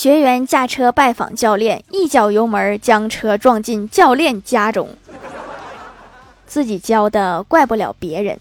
学员驾车拜访教练一脚油门将车撞进教练家中。自己教的怪不了别人。